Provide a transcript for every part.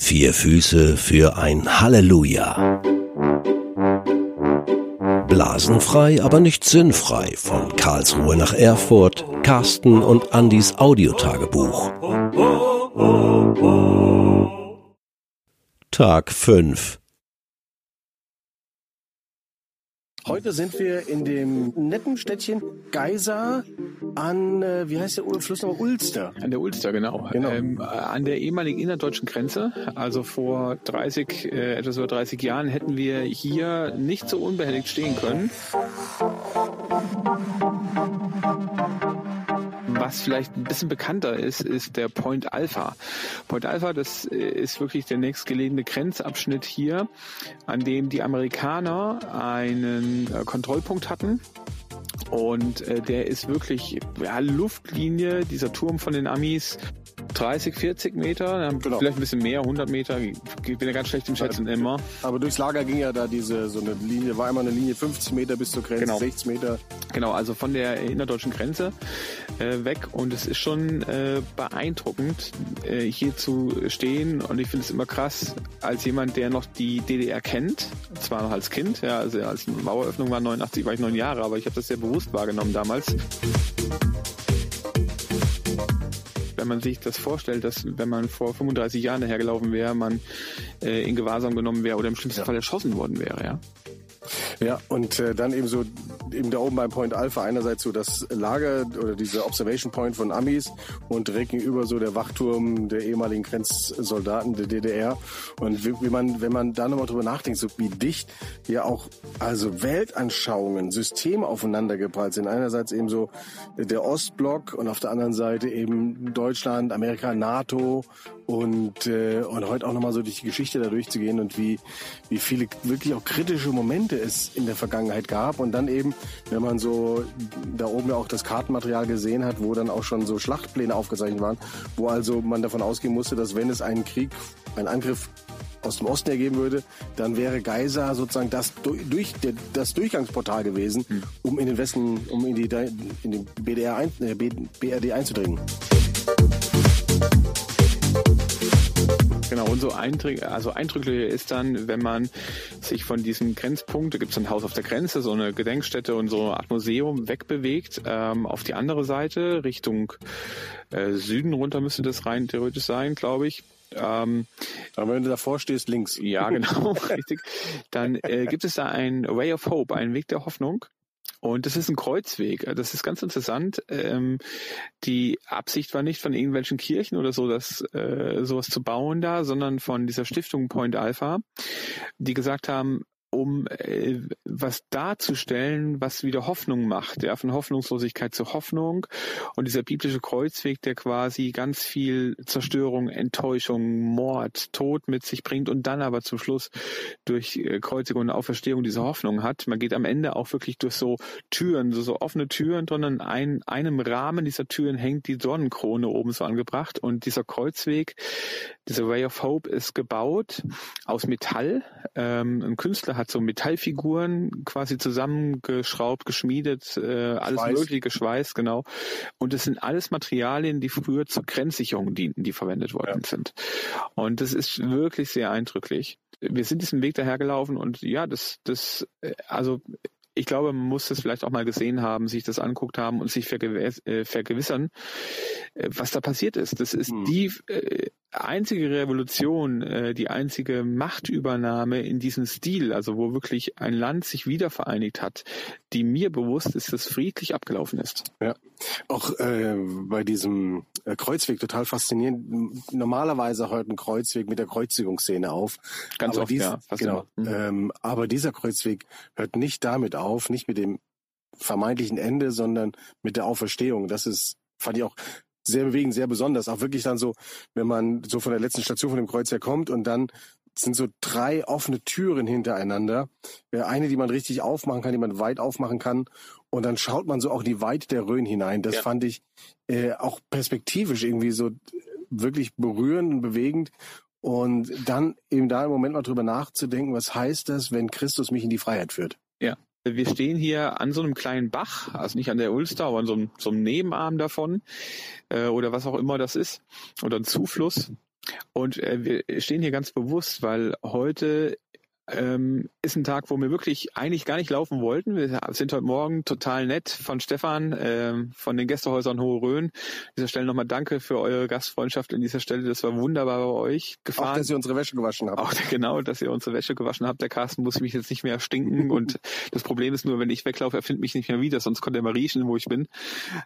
Vier Füße für ein Halleluja. Blasenfrei, aber nicht sinnfrei. Von Karlsruhe nach Erfurt, Carsten und Andys Audiotagebuch. Tag 5 Heute sind wir in dem netten Städtchen Geisa an, äh, wie heißt der Fluss noch? Ulster. An der Ulster, genau. Genau. Ähm, an der ehemaligen innerdeutschen Grenze. Also vor 30, äh, etwas über 30 Jahren hätten wir hier nicht so unbehelligt stehen können. Was vielleicht ein bisschen bekannter ist, ist der Point Alpha. Point Alpha, das äh, ist wirklich der nächstgelegene Grenzabschnitt hier, an dem die Amerikaner einen äh, Kontrollpunkt hatten. Und äh, der ist wirklich ja, Luftlinie, dieser Turm von den Amis, 30, 40 Meter, Genau. vielleicht ein bisschen mehr, 100 Meter. Ich bin ja ganz schlecht im Schätzen immer. Aber durchs Lager ging ja da diese, so eine Linie, war immer eine Linie 50 Meter bis zur Grenze, Genau. 60 Meter. Genau, also von der innerdeutschen Grenze äh, weg. Und es ist schon äh, beeindruckend, äh, hier zu stehen. Und ich finde es immer krass, als jemand, der noch die DDR kennt, zwar noch als Kind, ja, also als Maueröffnung war 89, war ich neun Jahre, aber ich habe das sehr bewusst wahrgenommen damals. Wenn man sich das vorstellt, dass wenn man vor 35 Jahren dahergelaufen wäre, man äh, in Gewahrsam genommen wäre oder im schlimmsten Fall erschossen worden wäre, ja. Ja, und äh, dann eben so, eben da oben beim Point Alpha einerseits so das Lager oder diese Observation Point von Amis und direkt gegenüber so der Wachturm der ehemaligen Grenzsoldaten der DDR. Und wie, wie man, wenn man da nochmal drüber nachdenkt, so wie dicht ja auch also Weltanschauungen, Systeme aufeinander geprallt sind. Einerseits eben so der Ostblock und auf der anderen Seite eben Deutschland, Amerika, NATO und, äh, und heute auch nochmal so durch die Geschichte da durchzugehen und wie, wie viele wirklich auch kritische Momente es in der Vergangenheit gab. Und dann eben, wenn man so da oben ja auch das Kartenmaterial gesehen hat, wo dann auch schon so Schlachtpläne aufgezeichnet waren, wo also man davon ausgehen musste, dass wenn es einen Krieg, einen Angriff aus dem Osten ergeben würde, dann wäre Geisa sozusagen das, durch, das Durchgangsportal gewesen, um in den Westen, um in die, in den BDR ein, äh, BRD einzudringen. Genau, und so eindrück, also eindrücklicher ist dann, wenn man sich von diesem Grenzpunkt, da gibt es ein Haus auf der Grenze, so eine Gedenkstätte und so eine Art Museum wegbewegt, ähm, auf die andere Seite, Richtung äh, Süden runter müsste das rein theoretisch sein, glaube ich. Ähm, Aber wenn du davor stehst, links. ja, genau, richtig. Dann äh, gibt es da ein Way of Hope, einen Weg der Hoffnung. Und das ist ein Kreuzweg. Das ist ganz interessant. Ähm, die Absicht war nicht von irgendwelchen Kirchen oder so, das äh, sowas zu bauen da, sondern von dieser Stiftung Point Alpha, die gesagt haben, um äh, was darzustellen, was wieder Hoffnung macht, ja, von Hoffnungslosigkeit zu Hoffnung. Und dieser biblische Kreuzweg, der quasi ganz viel Zerstörung, Enttäuschung, Mord, Tod mit sich bringt und dann aber zum Schluss durch äh, Kreuzigung und Auferstehung diese Hoffnung hat. Man geht am Ende auch wirklich durch so Türen, so, so offene Türen, sondern ein einem Rahmen dieser Türen hängt die Sonnenkrone oben so angebracht und dieser Kreuzweg, dieser Way of Hope ist gebaut aus Metall. Ähm, ein Künstler hat so Metallfiguren quasi zusammengeschraubt, geschmiedet, äh, alles Schweiß. mögliche geschweißt, genau. Und es sind alles Materialien, die früher zur Grenzsicherung dienten, die verwendet worden sind. Und das ist wirklich sehr eindrücklich. Wir sind diesen Weg dahergelaufen und ja, das, das, äh, also ich glaube, man muss das vielleicht auch mal gesehen haben, sich das anguckt haben und sich vergewiss, äh, vergewissern, äh, was da passiert ist. Das ist Hm. die äh, einzige Revolution, äh, die einzige Machtübernahme in diesem Stil, also wo wirklich ein Land sich wieder vereinigt hat, die mir bewusst ist, dass friedlich abgelaufen ist. Ja, auch äh, bei diesem äh, Kreuzweg total faszinierend. Normalerweise hört ein Kreuzweg mit der Kreuzigungsszene auf. Ganz aber oft, dies- ja. Genau. Mhm. Ähm, aber dieser Kreuzweg hört nicht damit auf, nicht mit dem vermeintlichen Ende, sondern mit der Auferstehung. Das ist, fand ich auch sehr bewegend, sehr besonders. Auch wirklich dann so, wenn man so von der letzten Station von dem Kreuz her kommt und dann sind so drei offene Türen hintereinander. Äh, Eine, die man richtig aufmachen kann, die man weit aufmachen kann. Und dann schaut man so auch in die Weite der Rhön hinein. Das Ja. fand ich äh, auch perspektivisch irgendwie so wirklich berührend und bewegend. Und dann eben da im Moment mal drüber nachzudenken, was heißt das, wenn Christus mich in die Freiheit führt? Wir stehen hier an so einem kleinen Bach, also nicht an der Ulster, aber an so einem, so einem Nebenarm davon äh, oder was auch immer das ist oder ein Zufluss. Und äh, wir stehen hier ganz bewusst, weil heute ähm, ist ein Tag, wo wir wirklich eigentlich gar nicht laufen wollten. Wir sind heute Morgen total nett von Stefan, ähm, von den Gästehäusern Hohe Rhön. An dieser Stelle nochmal danke für eure Gastfreundschaft an dieser Stelle. Das war wunderbar bei euch gefahren. Auch, dass ihr unsere Wäsche gewaschen habt. Auch genau, dass ihr unsere Wäsche gewaschen habt. Der Carsten muss mich jetzt nicht mehr stinken und das Problem ist nur, wenn ich weglaufe, er findet mich nicht mehr wieder, sonst konnte er mal riechen, wo ich bin.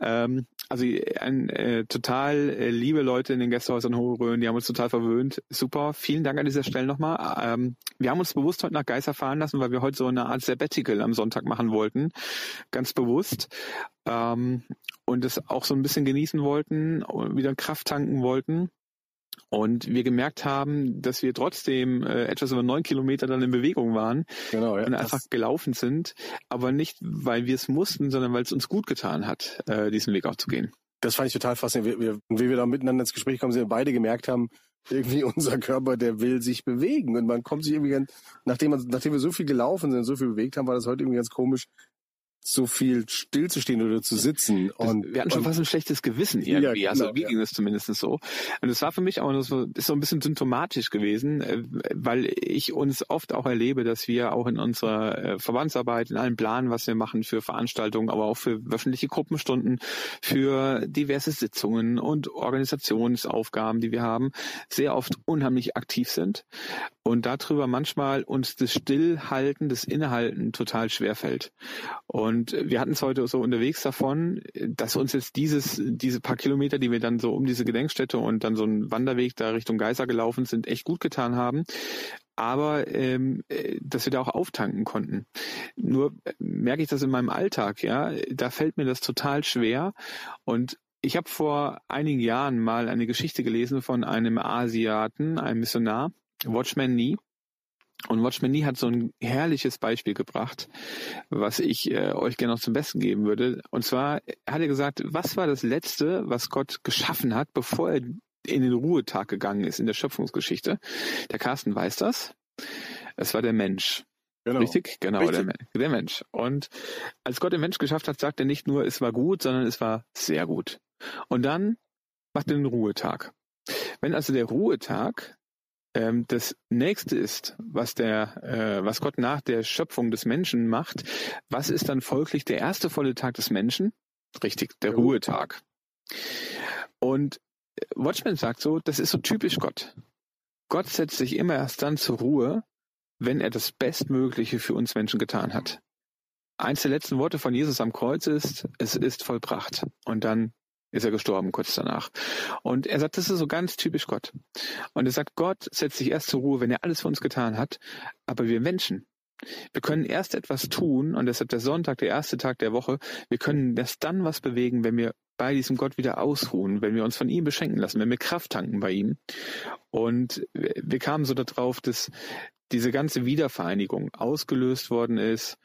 Ähm, also ein, äh, total äh, liebe Leute in den Gästehäusern Hohe Rhön, die haben uns total verwöhnt. Super, vielen Dank an dieser Stelle nochmal. Ähm, wir haben uns bewusst heute nach Geiser fahren lassen, weil wir heute so eine Art Sabbatical am Sonntag machen wollten. Ganz bewusst. Ähm, und es auch so ein bisschen genießen wollten, wieder Kraft tanken wollten. Und wir gemerkt haben, dass wir trotzdem äh, etwas über neun Kilometer dann in Bewegung waren genau, ja, und einfach gelaufen sind, aber nicht, weil wir es mussten, sondern weil es uns gut getan hat, äh, diesen Weg auch zu gehen. Das fand ich total faszinierend. Wir, wir, wie wir da miteinander ins Gespräch kommen, sind wir beide gemerkt haben, irgendwie unser Körper, der will sich bewegen. Und man kommt sich irgendwie ganz, nachdem, man, nachdem wir so viel gelaufen sind, so viel bewegt haben, war das heute irgendwie ganz komisch, so viel stillzustehen oder zu sitzen. Und, wir hatten schon fast ein schlechtes Gewissen irgendwie. Ja, also genau, also mir ging es zumindest so. Und es war für mich aber so, ist so ein bisschen symptomatisch gewesen, äh, weil ich uns oft auch erlebe, dass wir auch in unserer äh, Verbandsarbeit, in allen Planen, was wir machen für Veranstaltungen, aber auch für wöchentliche Gruppenstunden, für diverse Sitzungen und Organisationsaufgaben, die wir haben, sehr oft unheimlich aktiv sind und darüber manchmal uns das Stillhalten, das Innehalten total schwerfällt. Und wir hatten es heute so unterwegs davon, dass uns jetzt dieses, diese paar Kilometer, die wir dann so um diese Gedenkstätte und dann so einen Wanderweg da Richtung Geiser gelaufen sind, echt gut getan haben aber ähm, äh, dass wir da auch auftanken konnten. Nur äh, merke ich das in meinem Alltag, ja, da fällt mir das total schwer und ich habe vor einigen Jahren mal eine Geschichte gelesen von einem Asiaten, einem Missionar, Watchman Nee. Und Watchman Nee hat so ein herrliches Beispiel gebracht, was ich äh, euch gerne noch zum Besten geben würde. Und zwar hat er gesagt, was war das Letzte, was Gott geschaffen hat, bevor er in den Ruhetag gegangen ist in der Schöpfungsgeschichte? Der Carsten weiß das. Es war der Mensch. Genau. Richtig? Genau, Richtig. Der, der Mensch. Und als Gott den Mensch geschafft hat, sagt er nicht nur, es war gut, sondern es war sehr gut. Und dann macht er den Ruhetag. Wenn also der Ruhetag das nächste ist, was der, äh, was Gott nach der Schöpfung des Menschen macht, was ist dann folglich der erste volle Tag des Menschen? Richtig, der Ruhetag. Und Watchman sagt so, das ist so typisch Gott. Gott setzt sich immer erst dann zur Ruhe, wenn er das Bestmögliche für uns Menschen getan hat. Eins der letzten Worte von Jesus am Kreuz ist, es ist vollbracht. Und dann ist er gestorben kurz danach. Und er sagt, das ist so ganz typisch Gott. Und er sagt, Gott setzt sich erst zur Ruhe, wenn er alles für uns getan hat. Aber wir Menschen, wir können erst etwas tun, und deshalb der Sonntag, der erste Tag der Woche, wir können erst dann was bewegen, wenn wir bei diesem Gott wieder ausruhen, wenn wir uns von ihm beschenken lassen, wenn wir Kraft tanken bei ihm. Und wir kamen so darauf, dass diese ganze Wiedervereinigung ausgelöst worden ist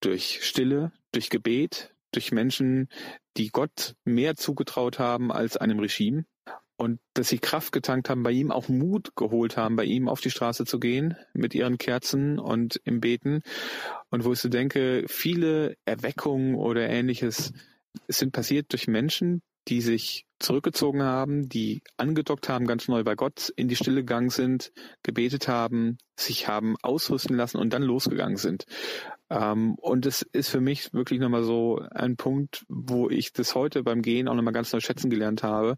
durch Stille, durch Gebet, durch Menschen, die Gott mehr zugetraut haben als einem Regime und dass sie Kraft getankt haben, bei ihm auch Mut geholt haben, bei ihm auf die Straße zu gehen mit ihren Kerzen und im Beten. Und wo ich so denke, viele Erweckungen oder ähnliches sind passiert durch Menschen, die sich zurückgezogen haben, die angedockt haben, ganz neu bei Gott in die Stille gegangen sind, gebetet haben, sich haben ausrüsten lassen und dann losgegangen sind. Ähm, und es ist für mich wirklich nochmal so ein Punkt, wo ich das heute beim Gehen auch nochmal ganz neu schätzen gelernt habe,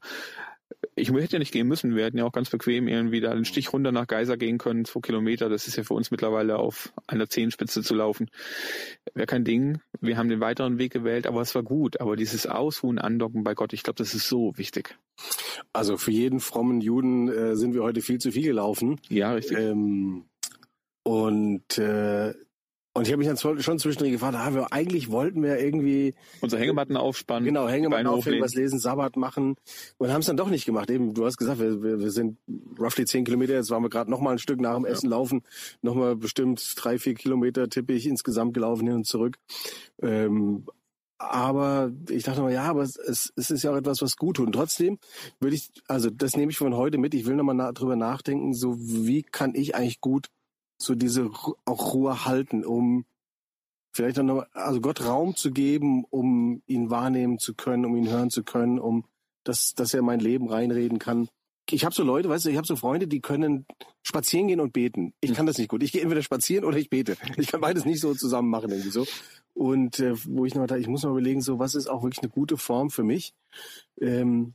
ich hätte ja nicht gehen müssen. Wir hätten ja auch ganz bequem irgendwie da einen Stich runter nach Geiser gehen können, zwei Kilometer. Das ist ja für uns mittlerweile auf einer Zehenspitze zu laufen. Wäre kein Ding. Wir haben den weiteren Weg gewählt, aber es war gut. Aber dieses Ausruhen, Andocken bei Gott, ich glaube, das ist so wichtig. Also für jeden frommen Juden äh, sind wir heute viel zu viel gelaufen. Ja, richtig. Ähm, und äh, und ich habe mich dann schon zwischendrin gefragt, ah, wir, eigentlich wollten wir irgendwie unser Hängematten aufspannen, genau Hängematten aufhängen, was lesen, Sabbat machen und haben es dann doch nicht gemacht. Eben, du hast gesagt, wir, wir, wir sind roughly zehn Kilometer. Jetzt waren wir gerade noch mal ein Stück nach dem Essen ja. laufen, noch mal bestimmt drei, vier Kilometer tippe ich insgesamt gelaufen hin und zurück. Ähm, aber ich dachte mal, ja, aber es, es, es ist ja auch etwas, was gut tut. Und trotzdem würde ich, also das nehme ich von heute mit. Ich will nochmal na, drüber nachdenken, so wie kann ich eigentlich gut so diese auch Ruhe halten, um vielleicht dann noch, also Gott Raum zu geben, um ihn wahrnehmen zu können, um ihn hören zu können, um dass, dass er mein Leben reinreden kann. ich habe so Leute, weißt du, ich habe so Freunde, die können spazieren gehen und beten. Ich kann das nicht gut. Ich gehe entweder spazieren oder ich bete. Ich kann beides nicht so zusammen machen irgendwie so. Und äh, wo ich noch da, ich muss noch überlegen, so was ist auch wirklich eine gute Form für mich, ähm,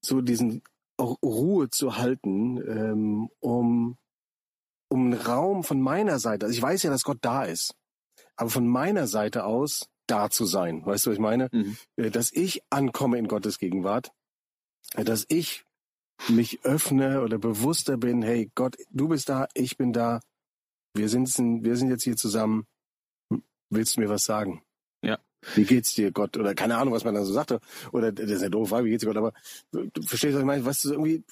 so diesen auch Ruhe zu halten, ähm, um um einen Raum von meiner Seite. Also ich weiß ja, dass Gott da ist, aber von meiner Seite aus da zu sein. Weißt du, was ich meine? Mhm. Äh, Dass ich ankomme in Gottes Gegenwart, äh, dass ich mich öffne oder bewusster bin, hey Gott, du bist da, ich bin da, wir sind, wir sind jetzt hier zusammen, willst du mir was sagen? Ja. Wie geht's dir, Gott? Oder keine Ahnung, was man da so sagte. Oder das ist eine doofe Frage, wie geht's dir, Gott? Aber du du verstehst, was ich meine? Was ist irgendwie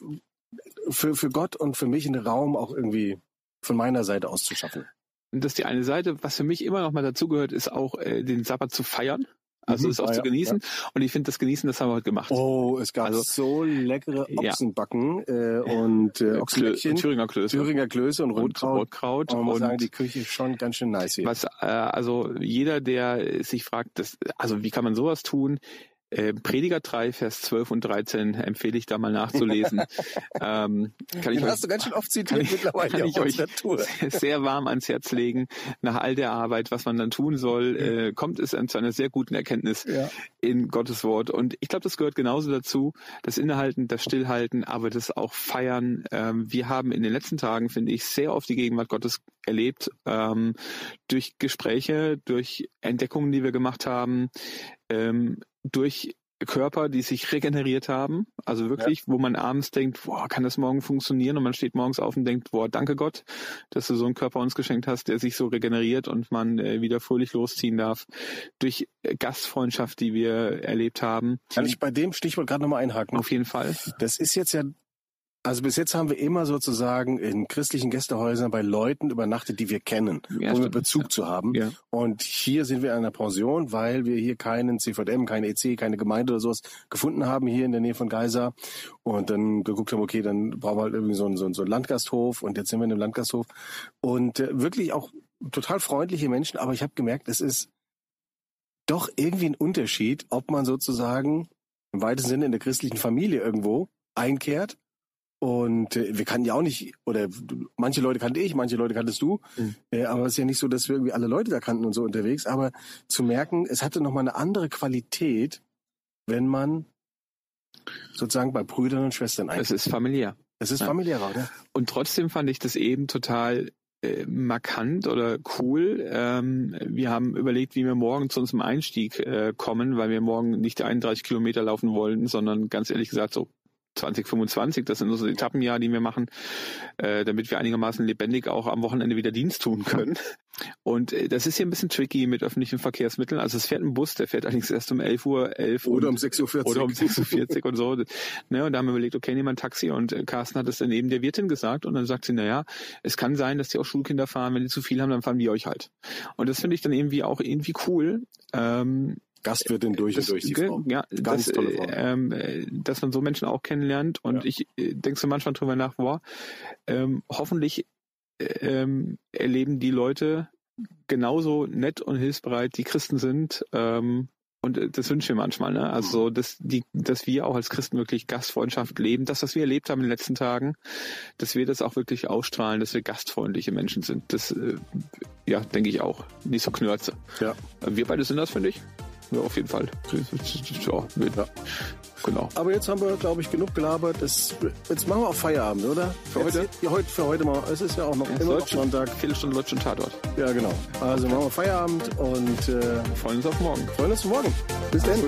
für, für Gott und für mich einen Raum auch irgendwie von meiner Seite aus zu schaffen. Und das ist die eine Seite. Was für mich immer noch mal dazugehört, ist auch äh, den Sabbat zu feiern. Also Mhm. es auch Ah, zu ja, genießen. Und ich finde, das Genießen, das haben wir heute gemacht. Oh, es gab Also- so leckere Ja. Ochsenbacken äh, und äh, Klö Ochsenbäckchen, Thüringer Klöße. Thüringer Klöße und und Rotkraut. Rotkraut. Muss und sagen, die Küche ist schon ganz schön nice hier. was, äh, also jeder, der sich fragt, das, also wie kann man sowas tun? Äh, Prediger 3, Vers 12 und 13 empfehle ich da mal nachzulesen. ähm, kann ich Den euch hast du ganz schön oft zitiert ich- mittlerweile kann ich euch sehr, warm ans Herz legen. Nach all der Arbeit, was man dann tun soll, äh, kommt es zu einer sehr guten Erkenntnis Ja. in Gottes Wort. Und ich glaube, das gehört genauso dazu, das Innehalten, das Stillhalten, aber das auch Feiern. Ähm, wir haben in den letzten Tagen, finde ich, sehr oft die Gegenwart Gottes erlebt, ähm, durch Gespräche, durch Entdeckungen, die wir gemacht haben, ähm, durch Körper, die sich regeneriert haben, also wirklich, wo man abends denkt, boah, kann das morgen funktionieren? Und man steht morgens auf und denkt, boah, danke Gott, dass du so einen Körper uns geschenkt hast, der sich so regeneriert und man äh, wieder fröhlich losziehen darf. Durch äh, Gastfreundschaft, die wir erlebt haben. Kann ich bei dem Stichwort gerade nochmal einhaken? Auf jeden Fall. Das ist jetzt ja, also bis jetzt haben wir immer sozusagen in christlichen Gästehäusern bei Leuten übernachtet, die wir kennen, Ja, um. Bezug zu haben. Ja. Und hier sind wir in einer Pension, weil wir hier keinen CVM, keine EC, keine Gemeinde oder sowas gefunden haben, hier in der Nähe von Geisa. Und dann geguckt haben, okay, dann brauchen wir halt irgendwie so einen, so einen, so einen Landgasthof. Und jetzt sind wir in einem Landgasthof. Und äh, wirklich auch total freundliche Menschen. Aber ich habe gemerkt, es ist doch irgendwie ein Unterschied, ob man sozusagen im weitesten Sinne in der christlichen Familie irgendwo einkehrt. Und äh, wir kannten ja auch nicht, oder manche Leute kannte ich, manche Leute kanntest du. Mhm. Äh, aber es ist ja nicht so, dass wir irgendwie alle Leute da kannten und so unterwegs. Aber zu merken, es hatte nochmal eine andere Qualität, wenn man sozusagen bei Brüdern und Schwestern Es einkehrt. ist familiär. Es ist ja. familiärer, oder? Und trotzdem fand ich das eben total äh, markant oder cool. Ähm, wir haben überlegt, wie wir morgen zu unserem Einstieg äh, kommen, weil wir morgen nicht 31 Kilometer laufen wollten, sondern ganz ehrlich gesagt so 2025, das sind unsere Etappenjahr, die wir machen, äh, damit wir einigermaßen lebendig auch am Wochenende wieder Dienst tun können. Und äh, das ist hier ein bisschen tricky mit öffentlichen Verkehrsmitteln. Also es fährt ein Bus, der fährt allerdings erst um 11 Uhr, 11 Oder und um 6.40 Uhr. oder um 6.40 Uhr und so. Ne, und da haben wir überlegt, okay, nehmen wir ein Taxi. Und äh, Carsten hat es dann eben der Wirtin gesagt. Und dann sagt sie, naja, es kann sein, dass die auch Schulkinder fahren. Wenn die zu viel haben, dann fahren wir euch halt. Und das finde ich dann irgendwie auch irgendwie cool. Ähm, Gastwirtin durch das, und durch die Frau. Ja, Ganz das, tolle äh, Frau. ähm, äh, dass man so Menschen auch kennenlernt. Und Ja. ich äh, denke so manchmal drüber nach, boah, ähm, hoffentlich äh, ähm, erleben die Leute genauso nett und hilfsbereit, die Christen sind. Ähm, und das wünschen wir manchmal, ne? Also, so, dass, die, dass wir auch als Christen wirklich Gastfreundschaft leben. Das, was wir erlebt haben in den letzten Tagen, dass wir das auch wirklich ausstrahlen, dass wir gastfreundliche Menschen sind. Das, äh, ja, denke ich auch. Nicht so knörze. Ja. Wir beide sind das, finde ich. Ja, auf jeden Fall. Ja, Ja. Genau. Aber jetzt haben wir, glaube ich, genug gelabert. Es, jetzt machen wir auch Feierabend, oder? Für Jetzt- heute? Ja, heute, für heute mal. Es ist ja auch noch Es immer noch. Sonntag. Viertelstunde läuft schon Tatort. Ja, genau. Also machen wir Feierabend und äh, freuen uns auf morgen. freuen uns morgen. Bis dann.